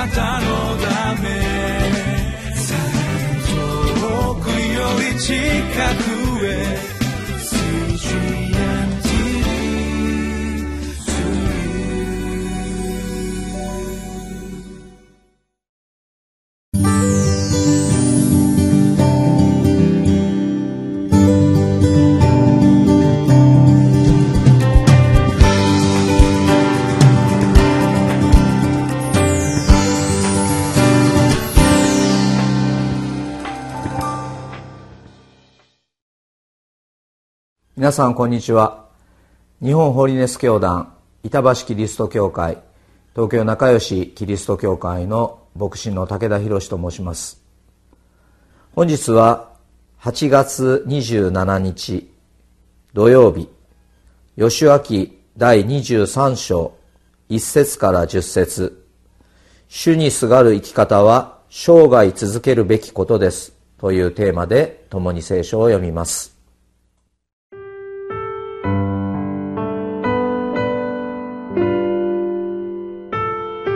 なたのため。遠くより近く。皆さんこんにちは。日本ホリネス教団板橋キリスト教会東京仲良しキリスト教会の牧師の武田博と申します。本日は8月27日土曜日吉脇第23章1節から10節。主にすがる生き方は生涯続けるべきことです。というテーマで共に聖書を読みます。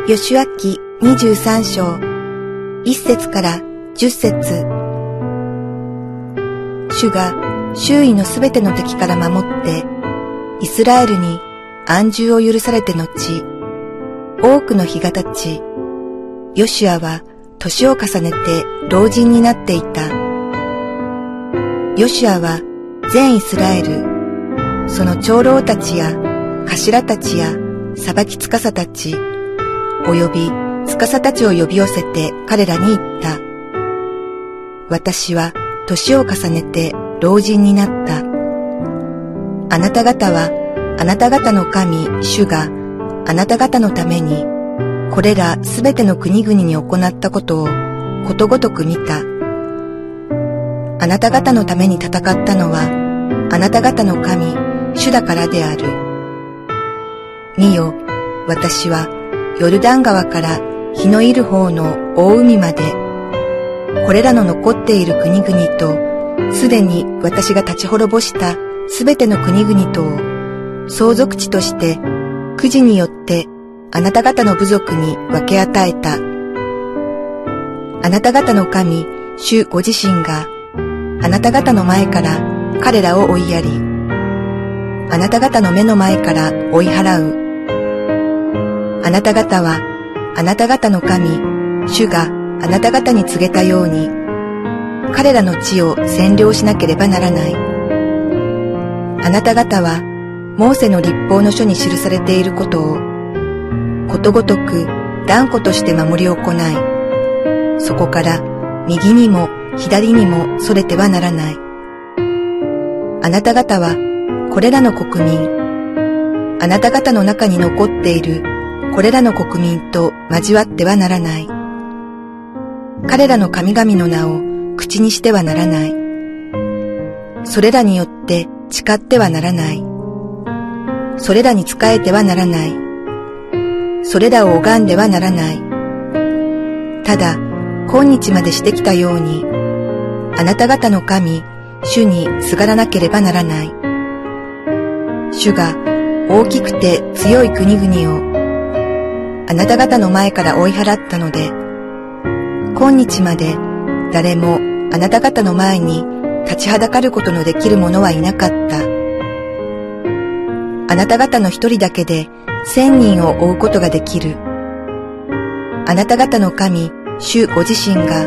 吉脇23章1節から10節主が周囲のすべての敵から守って、イスラエルに安住を許されて後、多くの日が経ち、ヨシュアは年を重ねて老人になっていた。ヨシュアは全イスラエル、その長老たちや頭たちや裁き司たち、及び司たちを呼び寄せて彼らに言った。私は年を重ねて老人になった。あなた方はあなた方の神、主があなた方のためにこれらすべての国々に行ったことをことごとく見た。あなた方のために戦ったのはあなた方の神、主だからである。見よ、私はヨルダン川から日のいる方の大海まで、これらの残っている国々と、すでに私が立ち滅ぼしたすべての国々とを、相続地として、くじによってあなた方の部族に分け与えた。あなた方の神、主ご自身が、あなた方の前から彼らを追いやり、あなた方の目の前から追い払う。あなた方は、あなた方の神、主があなた方に告げたように、彼らの地を占領しなければならない。あなた方は、モーセの立法の書に記されていることを、ことごとく断固として守り行い、そこから右にも左にも逸れてはならない。あなた方は、これらの国民、あなた方の中に残っているこれらの国民と交わってはならない。彼らの神々の名を口にしてはならない。それらによって誓ってはならない。それらに仕えてはならない。それらを拝んではならない。ただ、今日までしてきたように、あなた方の神、主にすがらなければならない。主が大きくて強い国々をあなた方の前から追い払ったので、今日まで誰もあなた方の前に立ちはだかることのできる者はいなかった。あなた方の一人だけで千人を追うことができる。あなた方の神、主ご自身が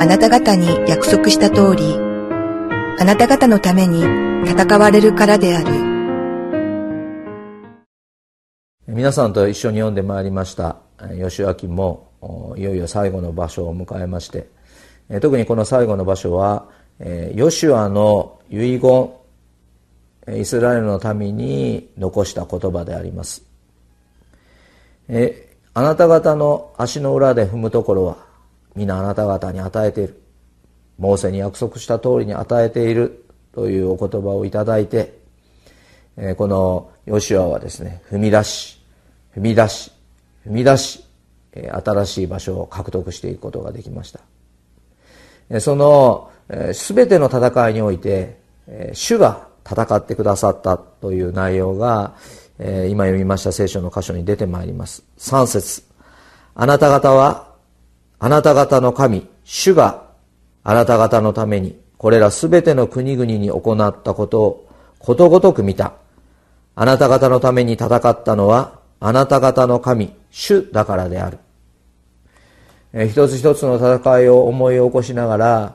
あなた方に約束した通り、あなた方のために戦われるからである。皆さんと一緒に読んでまいりました。吉明もいよいよ最後の場所を迎えまして特にこの最後の場所はヨシュアの遺言イスラエルの民に残した言葉であります。えあなた方の足の裏で踏むところは皆あなた方に与えている。モーセに約束した通りに与えている。というお言葉をいただいてこのヨシュアはですね踏み出し踏み出し踏み出し新しい場所を獲得していくことができました。その全ての戦いにおいて主が戦ってくださったという内容が今読みました聖書の箇所に出てまいります。3節。あなた方は、あなた方の神、主があなた方のために、これらすべての国々に行ったことをことごとく見た。あなた方のために戦ったのは、あなた方の神、主だからである。え一つ一つの戦いを思い起こしながら、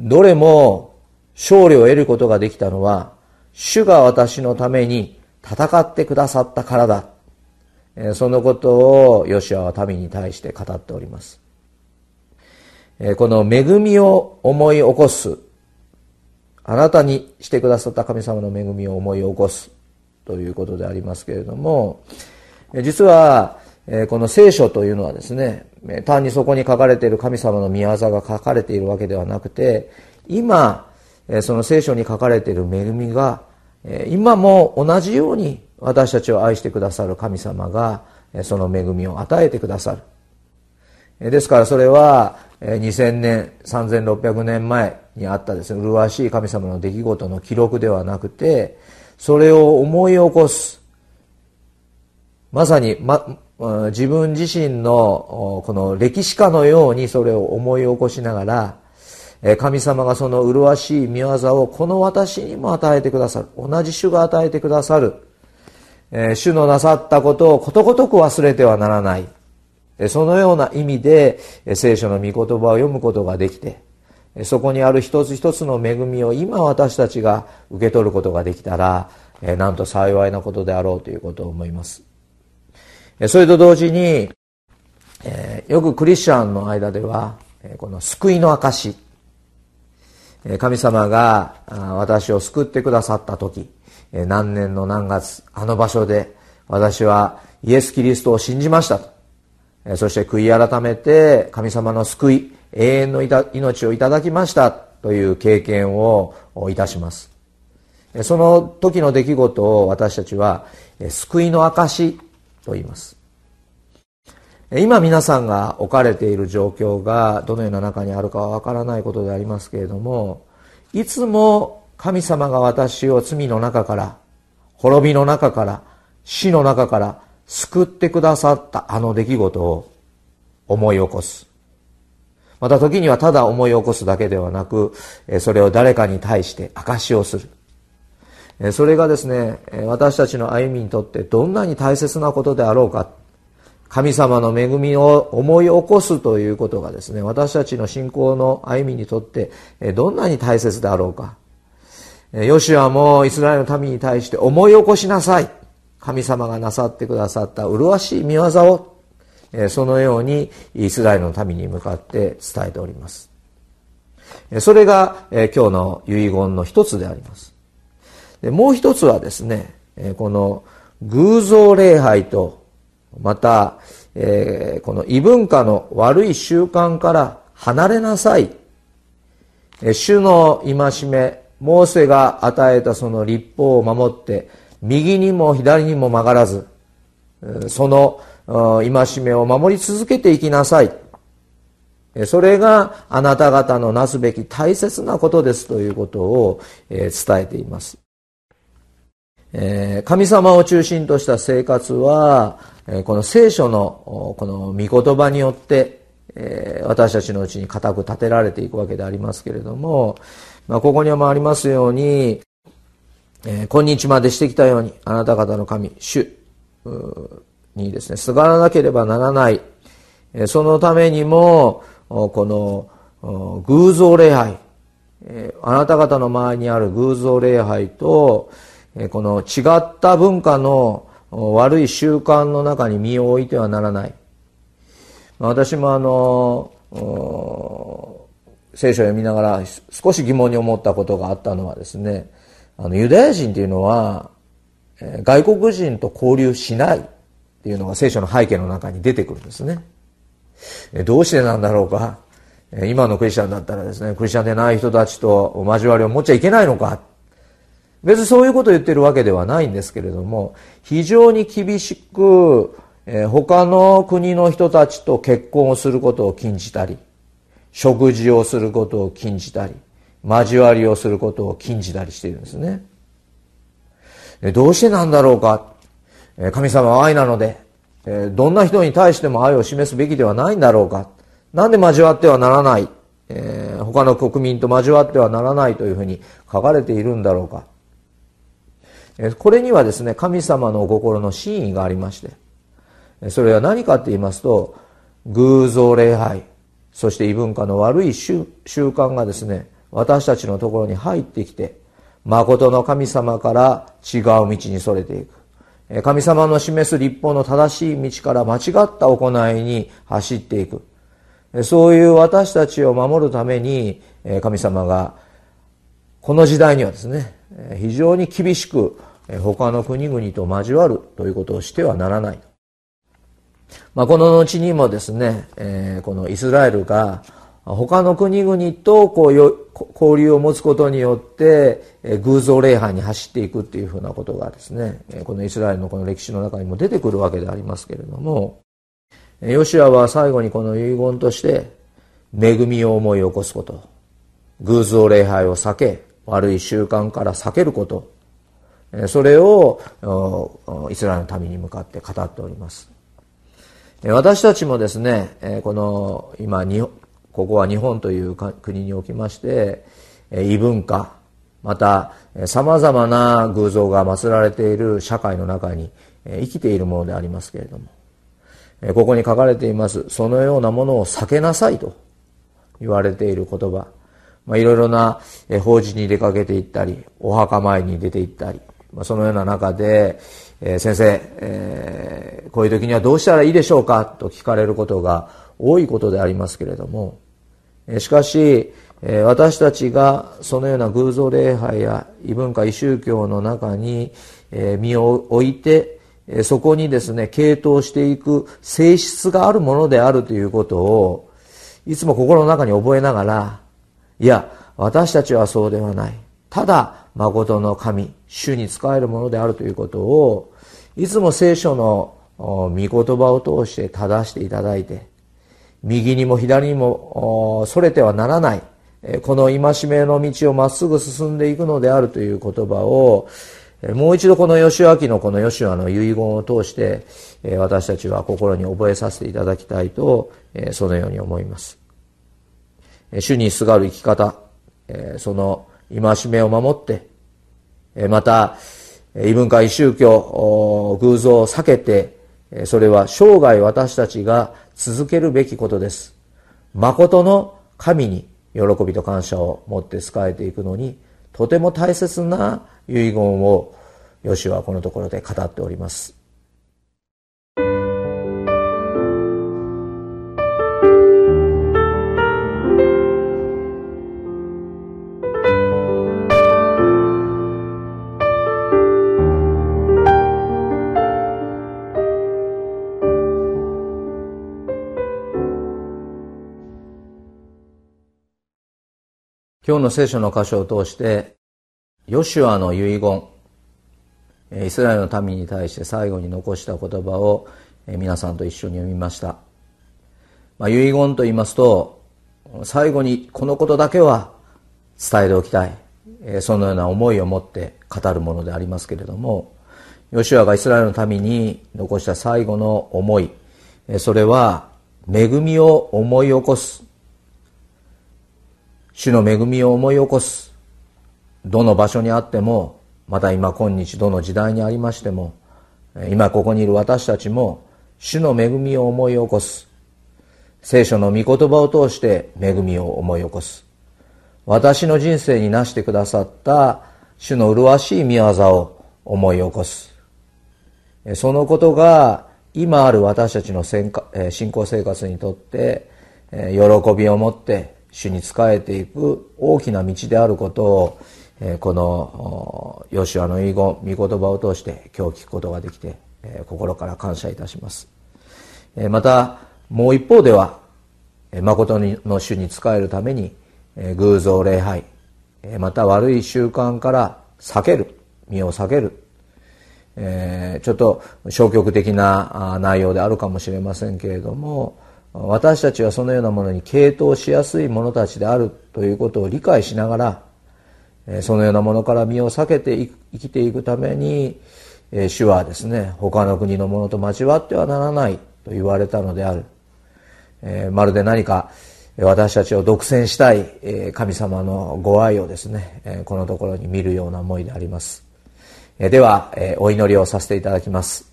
どれも勝利を得ることができたのは、主が私のために戦ってくださったからだ。えそのことをヨシアは民に対して語っております。えこの恵みを思い起こす。あなたにしてくださった神様の恵みを思い起こす。ということでありますけれども、実は、この聖書というのはですね、単にそこに書かれている神様の御業が書かれているわけではなくて、今、その聖書に書かれている恵みが、今も同じように私たちを愛してくださる神様が、その恵みを与えてくださる。ですからそれは、2000年、3600年前にあったですね、麗しい神様の出来事の記録ではなくて、それを思い起こす。まさに、ま、自分自身のこの歴史家のようにそれを思い起こしながら、神様がその麗しい見業をこの私にも与えてくださる。同じ主が与えてくださる。主のなさったことをことごとく忘れてはならない。そのような意味で聖書の御言葉を読むことができて、そこにある一つ一つの恵みを今私たちが受け取ることができたら、なんと幸いなことであろうということを思います。それと同時に、よくクリスチャンの間では、この救いの証神様が私を救ってくださった時、何年の何月、あの場所で私はイエス・キリストを信じましたと。そして悔い改めて神様の救い、永遠の命をいただきましたという経験をいたします。その時の出来事を私たちは救いの証と言います。今皆さんが置かれている状況がどのような中にあるかはわからないことでありますけれども、いつも神様が私を罪の中から、滅びの中から、死の中から救ってくださったあの出来事を思い起こす。また時にはただ思い起こすだけではなく、それを誰かに対して証しをする。それがですね、私たちの歩みにとってどんなに大切なことであろうか。神様の恵みを思い起こすということがですね、私たちの信仰の歩みにとってどんなに大切であろうか。ヨシュアもイスラエルの民に対して思い起こしなさい。神様がなさってくださった麗しい見業をそのようにイスラエルの民に向かって伝えております。それが今日の遺言の一つであります。でもう一つはですね、えこの偶像礼拝と、また、えこの異文化の悪い習慣から離れなさい。え主の戒め、モーセが与えたその立法を守って、右にも左にも曲がらず、その戒めを守り続けていきなさい。それがあなた方のなすべき大切なことですということを伝えています。神様を中心とした生活は、この聖書のこの御言葉によって、私たちのうちに固く立てられていくわけでありますけれども、ここにもありますように、今日までしてきたように、あなた方の神、主にですね、すがらなければならない。そのためにも、この偶像礼拝、あなた方の周りにある偶像礼拝と、この違った文化の悪い習慣の中に身を置いてはならない。私もあの、聖書を読みながら少し疑問に思ったことがあったのはですね、あのユダヤ人っていうのは、外国人と交流しないっていうのが聖書の背景の中に出てくるんですね。どうしてなんだろうか。今のクリスチャンだったらですね、クリスチャンでない人たちと交わりを持っちゃいけないのか。別にそういうことを言ってるわけではないんですけれども、非常に厳しく、え他の国の人たちと結婚をすることを禁じたり、食事をすることを禁じたり、交わりをすることを禁じたりしているんですね。どうしてなんだろうか？神様は愛なので、どんな人に対しても愛を示すべきではないんだろうか？なんで交わってはならない、他の国民と交わってはならないというふうに書かれているんだろうか？これにはですね、神様の心の真意がありまして、それは何かって言いますと、偶像礼拝、そして異文化の悪い習慣がですね、私たちのところに入ってきて、誠の神様から違う道にそれていく。神様の示す立法の正しい道から間違った行いに走っていく。そういう私たちを守るために神様がこの時代にはですね非常に厳しく他の国々と交わるということをしてはならない。まあ、この後にもですねえ、このイスラエルが他の国々とこう交流を持つことによって偶像礼拝に走っていくっていうふうなことがですねこのイスラエルのこの歴史の中にも出てくるわけでありますけれどもヨシアは最後にこの遺言として恵みを思い起こすこと偶像礼拝を避け悪い習慣から避けること。それをイスラエルの民に向かって語っております。私たちもですねこの今ここは日本という国におきまして異文化また様々な偶像が祀られている社会の中に生きているものでありますけれどもここに書かれていますそのようなものを避けなさいと言われている言葉。まあ、いろいろな法事に出かけていったりお墓参りに出て行ったり、まあ、そのような中で、えー、先生、えー、こういう時にはどうしたらいいでしょうかと聞かれることが多いことでありますけれどもしかし、私たちがそのような偶像礼拝や異文化異宗教の中に身を置いてそこにですね傾倒していく性質があるものであるということをいつも心の中に覚えながらいや私たちはそうではない。ただ誠の神主に仕えるものであるということをいつも聖書の御言葉を通して正していただいて右にも左にもそれてはならないこの戒めの道をまっすぐ進んでいくのであるという言葉をもう一度この吉明のこの吉和の遺言を通して私たちは心に覚えさせていただきたいとそのように思います。主にすがる生き方その戒めを守ってまた異文化異宗教偶像を避けてそれは生涯私たちが続けるべきことです。誠の神に喜びと感謝を持って仕えていくのに、とても大切な遺言を、ヨシはこのところで語っております。今日の聖書の箇所を通して、ヨシュアの遺言、イスラエルの民に対して最後に残した言葉を皆さんと一緒に読みました。まあ、遺言と言いますと、最後にこのことだけは伝えておきたい。そのような思いを持って語るものでありますけれども、ヨシュアがイスラエルの民に残した最後の思い、それは恵みを思い起こす主の恵みを思い起こす。どの場所にあってもまた今今日どの時代にありましても今ここにいる私たちも主の恵みを思い起こす。聖書の御言葉を通して恵みを思い起こす。私の人生になしてくださった主の麗しい見業を思い起こす。そのことが今ある私たちの信仰生活にとって喜びを持って主に仕えていく大きな道であることを、このヨシュアの遺言御言葉を通して今日聞くことができて、心から感謝いたします。またもう一方では誠の主に仕えるために偶像礼拝また悪い習慣から避ける身を避けるちょっと消極的な内容であるかもしれませんけれども私たちはそのようなものに傾倒しやすい者たちであるということを理解しながらそのようなものから身を避けて生きていくためにえ主はですね他の国のものと交わってはならないと言われたのである、え、まるで何か私たちを独占したい、神様のご愛をですね、このところに見るような思いであります、では、お祈りをさせていただきます。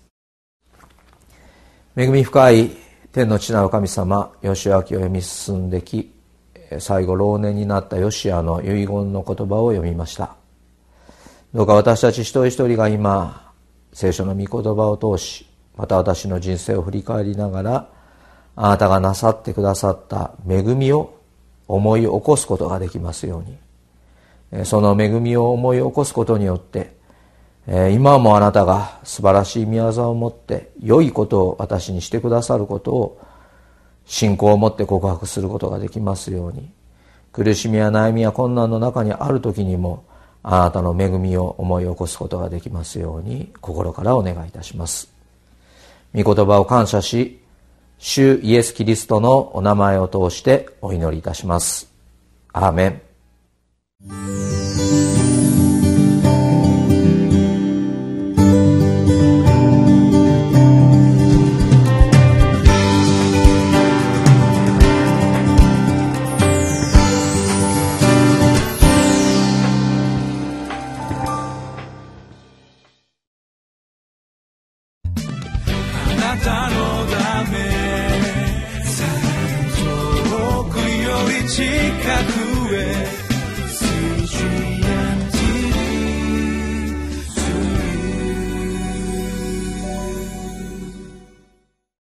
恵み深い天の地なる神様義明を読み進んでき最後老年になったヨシアの遺言の言葉を読みました。どうか私たち一人一人が今聖書の御言葉を通しまた私の人生を振り返りながらあなたがなさってくださった恵みを思い起こすことができますように。その恵みを思い起こすことによって今もあなたが素晴らしい宮沢を持って良いことを私にしてくださることを信仰を持って告白することができますように苦しみや悩みや困難の中にある時にもあなたの恵みを思い起こすことができますように心からお願いいたします御言葉を感謝し主イエス・キリストのお名前を通してお祈りいたします。アーメン。